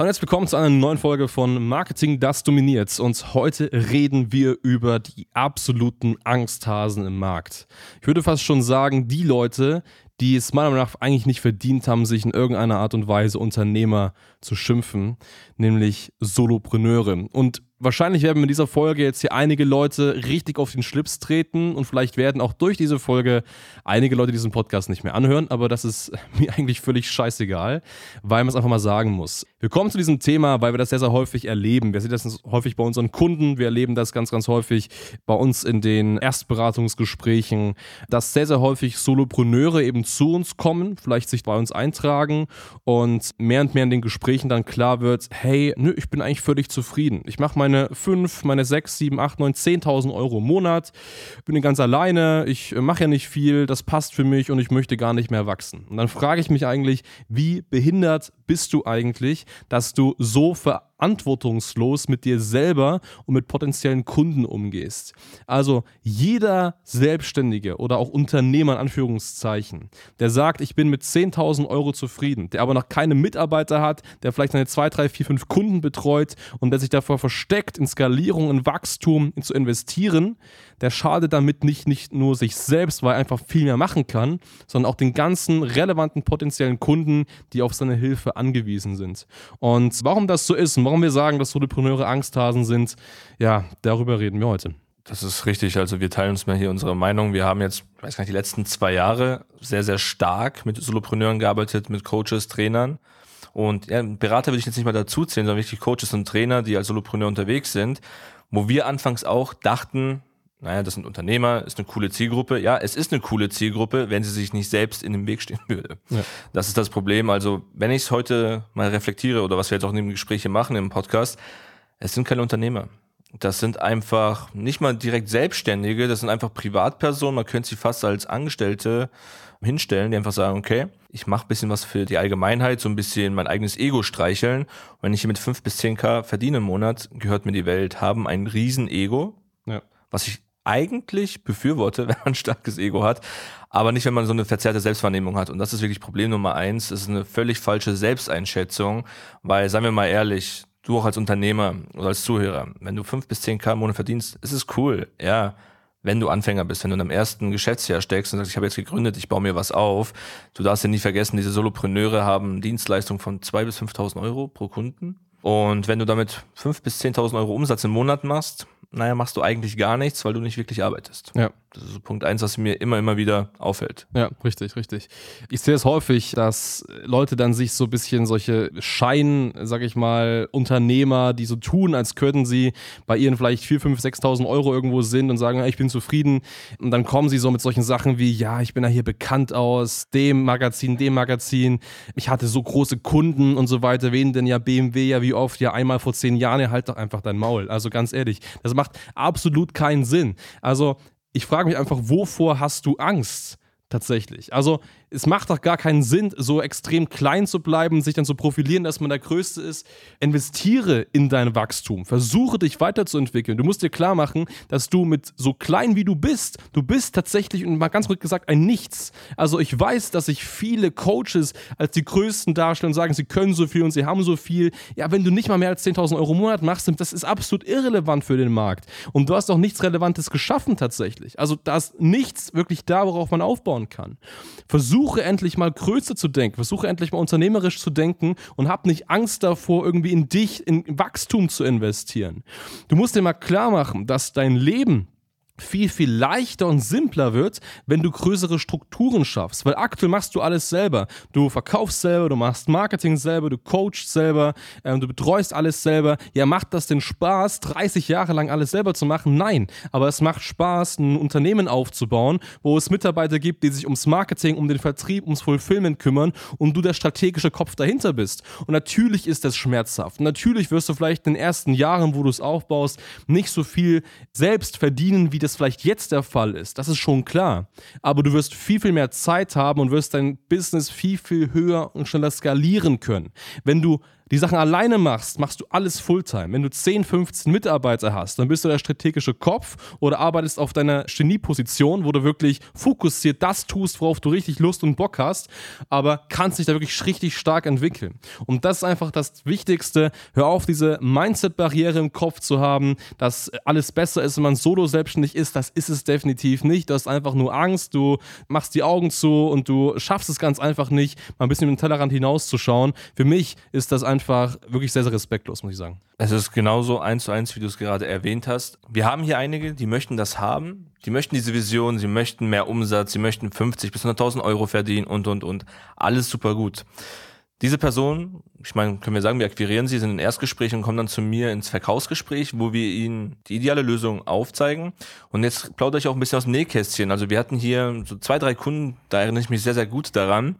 Und jetzt willkommen zu einer neuen Folge von Marketing, das dominiert. Und heute reden wir über die absoluten Angsthasen im Markt. Ich würde fast schon sagen, die Leute, die es meiner Meinung nach eigentlich nicht verdient haben, sich in irgendeiner Art und Weise Unternehmer zu schimpfen, nämlich Solopreneure. Und Wahrscheinlich werden in dieser Folge jetzt hier einige Leute richtig auf den Schlips treten und vielleicht werden auch durch diese Folge einige Leute diesen Podcast nicht mehr anhören, aber das ist mir eigentlich völlig scheißegal, weil man es einfach mal sagen muss. Wir kommen zu diesem Thema, weil wir das sehr, sehr häufig erleben. Wir sehen das häufig bei unseren Kunden, wir erleben das ganz, ganz häufig bei uns in den Erstberatungsgesprächen, dass sehr, sehr häufig Solopreneure eben zu uns kommen, vielleicht sich bei uns eintragen und mehr und mehr in den Gesprächen dann klar wird, hey, nö, ich bin eigentlich völlig zufrieden. Ich mache meine 5, meine 6, 7, 8, 9, 10.000 Euro im Monat, bin ganz alleine, ich mache ja nicht viel, das passt für mich und ich möchte gar nicht mehr wachsen. Und dann frage ich mich eigentlich, wie behindert bist du eigentlich, dass du so verantwortungslos mit dir selber und mit potenziellen Kunden umgehst. Also jeder Selbstständige oder auch Unternehmer in Anführungszeichen, der sagt, ich bin mit 10.000 Euro zufrieden, der aber noch keine Mitarbeiter hat, der vielleicht seine 2, 3, 4, 5 Kunden betreut und der sich davor versteckt, in Skalierung, in Wachstum zu investieren, der schadet damit nicht, nicht nur sich selbst, weil er einfach viel mehr machen kann, sondern auch den ganzen relevanten potenziellen Kunden, die auf seine Hilfe angewiesen sind. Und warum das so ist warum wir sagen, dass Solopreneure Angsthasen sind, ja, darüber reden wir heute. Das ist richtig. Also wir teilen uns mal hier unsere Meinung. Wir haben jetzt, weiß gar nicht, die letzten zwei Jahre sehr, sehr stark mit Solopreneuren gearbeitet, mit Coaches, Trainern. Und ja, Berater will ich jetzt nicht mal dazu zählen, sondern wirklich Coaches und Trainer, die als Solopreneur unterwegs sind, wo wir anfangs auch dachten, naja, das sind Unternehmer, ist eine coole Zielgruppe. Ja, es ist eine coole Zielgruppe, wenn sie sich nicht selbst in den Weg stehen würde. Ja. Das ist das Problem. Also, wenn ich es heute mal reflektiere oder was wir jetzt auch in dem Gespräch hier machen im Podcast, es sind keine Unternehmer. Das sind einfach nicht mal direkt Selbstständige, das sind einfach Privatpersonen. Man könnte sie fast als Angestellte hinstellen, die einfach sagen, okay, ich mache bisschen was für die Allgemeinheit, so ein bisschen mein eigenes Ego streicheln. Und wenn ich hier mit fünf bis zehn K verdiene im Monat, gehört mir die Welt, haben ein riesen Ego, ja. was ich eigentlich befürworte, wenn man ein starkes Ego hat, aber nicht, wenn man so eine verzerrte Selbstwahrnehmung hat. Und das ist wirklich Problem Nummer eins. Das ist eine völlig falsche Selbsteinschätzung, weil, seien wir mal ehrlich, du auch als Unternehmer oder als Zuhörer, wenn du fünf bis zehn K im Monat verdienst, ist es cool, ja. Wenn du Anfänger bist, wenn du in einem ersten Geschäftsjahr steckst und sagst, ich habe jetzt gegründet, ich baue mir was auf, du darfst ja nie vergessen, diese Solopreneure haben Dienstleistungen von zwei bis 5.000 Euro pro Kunden. Und wenn du damit fünf bis 10.000 Euro Umsatz im Monat machst, naja, machst du eigentlich gar nichts, weil du nicht wirklich arbeitest. Ja. Das ist so Punkt eins, was mir immer, immer wieder auffällt. Ja, richtig, richtig. Ich sehe es häufig, dass Leute dann sich so ein bisschen solche Schein, sag ich mal, Unternehmer, die so tun, als könnten sie bei ihren vielleicht 4, 5, 6.000 Euro irgendwo sind und sagen, ich bin zufrieden. Und dann kommen sie so mit solchen Sachen wie, ja, ich bin ja hier bekannt aus dem Magazin, dem Magazin. Ich hatte so große Kunden und so weiter. Wen denn ja BMW ja wie oft? Ja, einmal vor zehn Jahren, ja, halt doch einfach dein Maul. Also ganz ehrlich, das macht absolut keinen Sinn. Also ich frage mich einfach, wovor hast du Angst tatsächlich? Also es macht doch gar keinen Sinn, so extrem klein zu bleiben, sich dann zu profilieren, dass man der Größte ist. Investiere in dein Wachstum. Versuche dich weiterzuentwickeln. Du musst dir klar machen, dass du mit so klein wie du bist, du bist tatsächlich, und mal ganz ruhig gesagt, ein Nichts. Also ich weiß, dass sich viele Coaches als die Größten darstellen und sagen, sie können so viel und sie haben so viel. Ja, wenn du nicht mal mehr als 10.000 Euro im Monat machst, das ist absolut irrelevant für den Markt. Und du hast auch nichts Relevantes geschaffen tatsächlich. Also da ist nichts wirklich da, worauf man aufbauen kann. Versuche versuche endlich mal größer zu denken, versuche endlich mal unternehmerisch zu denken und hab nicht Angst davor, irgendwie in dich, in Wachstum zu investieren. Du musst dir mal klar machen, dass dein Leben viel, viel leichter und simpler wird, wenn du größere Strukturen schaffst. Weil aktuell machst du alles selber. Du verkaufst selber, du machst Marketing selber, du coachst selber, ähm, du betreust alles selber. Ja, macht das denn Spaß, 30 Jahre lang alles selber zu machen? Nein. Aber es macht Spaß, ein Unternehmen aufzubauen, wo es Mitarbeiter gibt, die sich ums Marketing, um den Vertrieb, ums Fulfillment kümmern und du der strategische Kopf dahinter bist. Und natürlich ist das schmerzhaft. Natürlich wirst du vielleicht in den ersten Jahren, wo du es aufbaust, nicht so viel selbst verdienen, wie das vielleicht jetzt der Fall ist. Das ist schon klar. Aber du wirst viel, viel mehr Zeit haben und wirst dein Business viel, viel höher und schneller skalieren können. Wenn du die Sachen alleine machst, machst du alles Fulltime. Wenn du 10, 15 Mitarbeiter hast, dann bist du der strategische Kopf oder arbeitest auf deiner Genieposition, wo du wirklich fokussiert das tust, worauf du richtig Lust und Bock hast, aber kannst dich da wirklich richtig stark entwickeln. Und das ist einfach das Wichtigste. Hör auf, diese Mindset-Barriere im Kopf zu haben, dass alles besser ist, wenn man solo selbstständig ist. Das ist es definitiv nicht. Du hast einfach nur Angst, du machst die Augen zu und du schaffst es ganz einfach nicht, mal ein bisschen über den Tellerrand hinauszuschauen. Für mich ist das einfach einfach wirklich sehr, sehr respektlos, muss ich sagen. Es ist genauso eins zu eins, wie du es gerade erwähnt hast. Wir haben hier einige, die möchten das haben. Die möchten diese Vision, sie möchten mehr Umsatz, sie möchten 50 bis 100.000 Euro verdienen und, und, und. Alles super gut. Diese Person, ich meine, können wir sagen, wir akquirieren sie, sind in Erstgespräch und kommen dann zu mir ins Verkaufsgespräch, wo wir ihnen die ideale Lösung aufzeigen. Und jetzt plaudere ich auch ein bisschen aus dem Nähkästchen. Also wir hatten hier so zwei, drei Kunden, da erinnere ich mich sehr, sehr gut daran.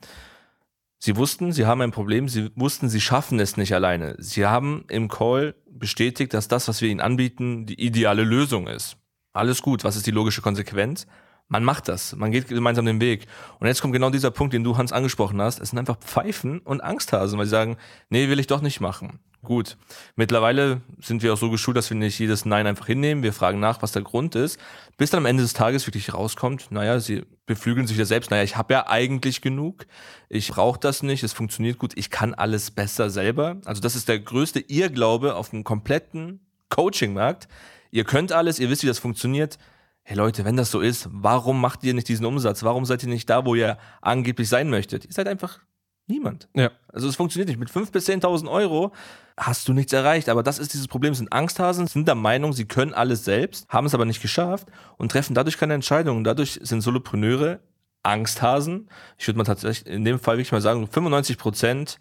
Sie wussten, sie haben ein Problem, sie wussten, sie schaffen es nicht alleine. Sie haben im Call bestätigt, dass das, was wir ihnen anbieten, die ideale Lösung ist. Alles gut, was ist die logische Konsequenz? Man macht das, man geht gemeinsam den Weg. Und jetzt kommt genau dieser Punkt, den du, Hans, angesprochen hast. Es sind einfach Pfeifen und Angsthasen, weil sie sagen, nee, will ich doch nicht machen. Gut. Mittlerweile sind wir auch so geschult, dass wir nicht jedes Nein einfach hinnehmen. Wir fragen nach, was der Grund ist. Bis dann am Ende des Tages wirklich rauskommt, naja, sie beflügeln sich ja selbst, naja, ich habe ja eigentlich genug, ich brauche das nicht, es funktioniert gut, ich kann alles besser selber. Also das ist der größte Irrglaube auf dem kompletten Coaching-Markt. Ihr könnt alles, ihr wisst, wie das funktioniert. Hey Leute, wenn das so ist, warum macht ihr nicht diesen Umsatz? Warum seid ihr nicht da, wo ihr angeblich sein möchtet? Ihr seid einfach Niemand. Ja. Also es funktioniert nicht. Mit 5.000 bis 10.000 Euro hast du nichts erreicht. Aber das ist dieses Problem. Es sind Angsthasen, sind der Meinung, sie können alles selbst, haben es aber nicht geschafft und treffen dadurch keine Entscheidungen. Dadurch sind Solopreneure Angsthasen. Ich würde mal tatsächlich in dem Fall wirklich mal sagen, 95 Prozent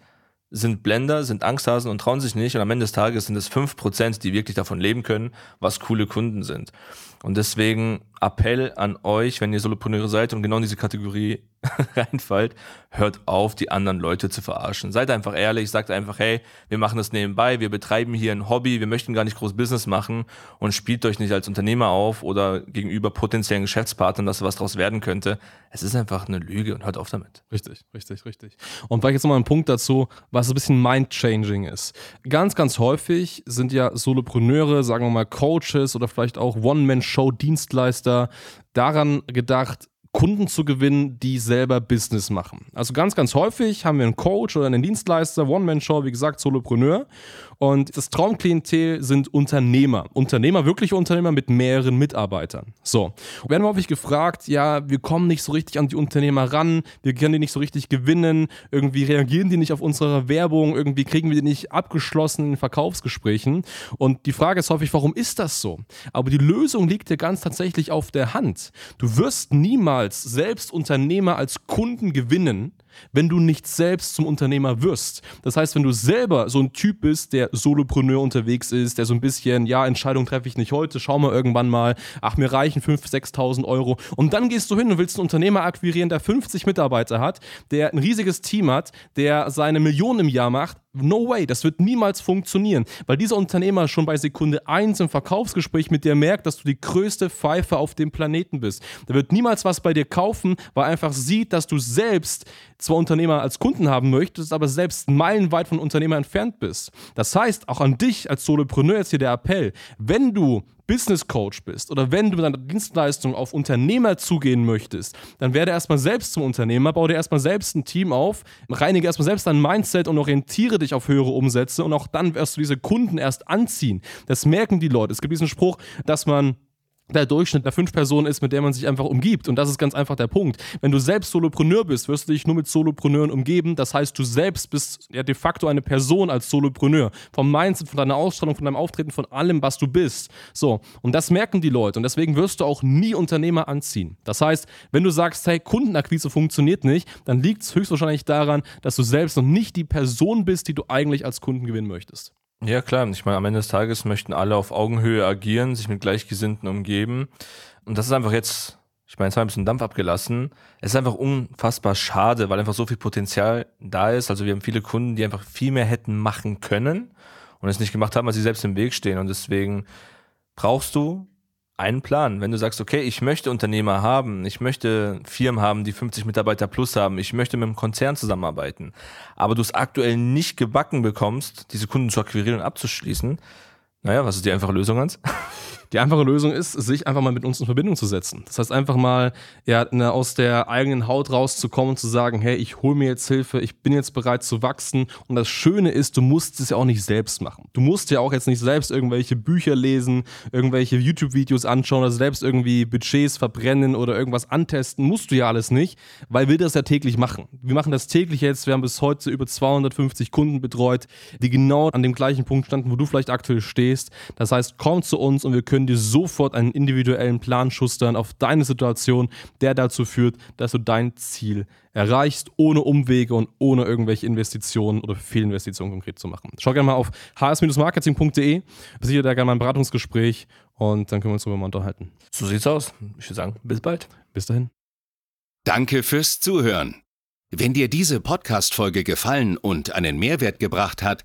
sind Blender, sind Angsthasen und trauen sich nicht. Und am Ende des Tages sind es 5 Prozent, die wirklich davon leben können, was coole Kunden sind. Und deswegen Appell an euch, wenn ihr Solopreneure seid und genau in diese Kategorie reinfallt, hört auf, die anderen Leute zu verarschen. Seid einfach ehrlich, sagt einfach, hey, wir machen das nebenbei, wir betreiben hier ein Hobby, wir möchten gar nicht groß Business machen und spielt euch nicht als Unternehmer auf oder gegenüber potenziellen Geschäftspartnern, dass was daraus werden könnte. Es ist einfach eine Lüge und hört auf damit. Richtig, richtig, richtig. Und vielleicht jetzt nochmal ein Punkt dazu, was ein bisschen mind-changing ist. Ganz, ganz häufig sind ja Solopreneure, sagen wir mal Coaches oder vielleicht auch One-Man-Show-Dienstleister daran gedacht, Kunden zu gewinnen, die selber Business machen. Also ganz, ganz häufig haben wir einen Coach oder einen Dienstleister, One-Man-Show, wie gesagt, Solopreneur. Und das Traumklientel sind Unternehmer. Unternehmer, wirkliche Unternehmer mit mehreren Mitarbeitern. So. Wir werden häufig gefragt, ja, wir kommen nicht so richtig an die Unternehmer ran, wir können die nicht so richtig gewinnen, irgendwie reagieren die nicht auf unsere Werbung, irgendwie kriegen wir die nicht abgeschlossen in Verkaufsgesprächen. Und die Frage ist häufig, warum ist das so? Aber die Lösung liegt dir ganz tatsächlich auf der Hand. Du wirst niemals selbst Unternehmer als Kunden gewinnen, wenn du nicht selbst zum Unternehmer wirst. Das heißt, wenn du selber so ein Typ bist, der Solopreneur unterwegs ist, der so ein bisschen, ja, Entscheidung treffe ich nicht heute, schau mal irgendwann mal, ach, mir reichen 5.000, 6.000 Euro. Und dann gehst du hin und willst einen Unternehmer akquirieren, der 50 Mitarbeiter hat, der ein riesiges Team hat, der seine Millionen im Jahr macht. No way, das wird niemals funktionieren, weil dieser Unternehmer schon bei Sekunde 1 im Verkaufsgespräch mit dir merkt, dass du die größte Pfeife auf dem Planeten bist. Der wird niemals was bei dir kaufen, weil er einfach sieht, dass du selbst zwar Unternehmer als Kunden haben möchtest, aber selbst meilenweit von Unternehmer entfernt bist. Das heißt, auch an dich als Solopreneur jetzt hier der Appell, wenn du Business Coach bist oder wenn du mit deiner Dienstleistung auf Unternehmer zugehen möchtest, dann werde erstmal selbst zum Unternehmer, baue dir erstmal selbst ein Team auf, reinige erstmal selbst dein Mindset und orientiere dich auf höhere Umsätze und auch dann wirst du diese Kunden erst anziehen. Das merken die Leute. Es gibt diesen Spruch, dass man der Durchschnitt der fünf Personen ist, mit der man sich einfach umgibt. Und das ist ganz einfach der Punkt. Wenn du selbst Solopreneur bist, wirst du dich nur mit Solopreneuren umgeben. Das heißt, du selbst bist ja de facto eine Person als Solopreneur. Vom Mindset, von deiner Ausstrahlung, von deinem Auftreten, von allem, was du bist. So. Und das merken die Leute. Und deswegen wirst du auch nie Unternehmer anziehen. Das heißt, wenn du sagst, hey, Kundenakquise funktioniert nicht, dann liegt es höchstwahrscheinlich daran, dass du selbst noch nicht die Person bist, die du eigentlich als Kunden gewinnen möchtest. Ja, klar. Ich meine, am Ende des Tages möchten alle auf Augenhöhe agieren, sich mit Gleichgesinnten umgeben. Und das ist einfach jetzt, ich meine, es war ein bisschen Dampf abgelassen. Es ist einfach unfassbar schade, weil einfach so viel Potenzial da ist. Also wir haben viele Kunden, die einfach viel mehr hätten machen können und es nicht gemacht haben, weil sie selbst im Weg stehen. Und deswegen brauchst du einen Plan. Wenn du sagst, okay, ich möchte Unternehmer haben, ich möchte Firmen haben, die 50 Mitarbeiter plus haben, ich möchte mit einem Konzern zusammenarbeiten, aber du es aktuell nicht gebacken bekommst, diese Kunden zu akquirieren und abzuschließen, naja, was ist die einfache Lösung, Hans? Die einfache Lösung ist, sich einfach mal mit uns in Verbindung zu setzen. Das heißt, einfach mal ja, ne, aus der eigenen Haut rauszukommen und zu sagen, hey, ich hole mir jetzt Hilfe, ich bin jetzt bereit zu wachsen. Und das Schöne ist, du musst es ja auch nicht selbst machen. Du musst ja auch jetzt nicht selbst irgendwelche Bücher lesen, irgendwelche YouTube-Videos anschauen oder selbst irgendwie Budgets verbrennen oder irgendwas antesten. Musst du ja alles nicht, weil wir das ja täglich machen. Wir machen das täglich jetzt. Wir haben bis heute über 250 Kunden betreut, die genau an dem gleichen Punkt standen, wo du vielleicht aktuell stehst. Das heißt, komm zu uns und wir können dir sofort einen individuellen Plan schustern auf deine Situation, der dazu führt, dass du dein Ziel erreichst, ohne Umwege und ohne irgendwelche Investitionen oder Fehlinvestitionen konkret zu machen. Schau gerne mal auf hs-marketing.de, besichert da gerne mal ein Beratungsgespräch und dann können wir uns darüber mal unterhalten. So sieht's aus. Ich würde sagen, bis bald. Bis dahin. Danke fürs Zuhören. Wenn dir diese Podcast-Folge gefallen und einen Mehrwert gebracht hat,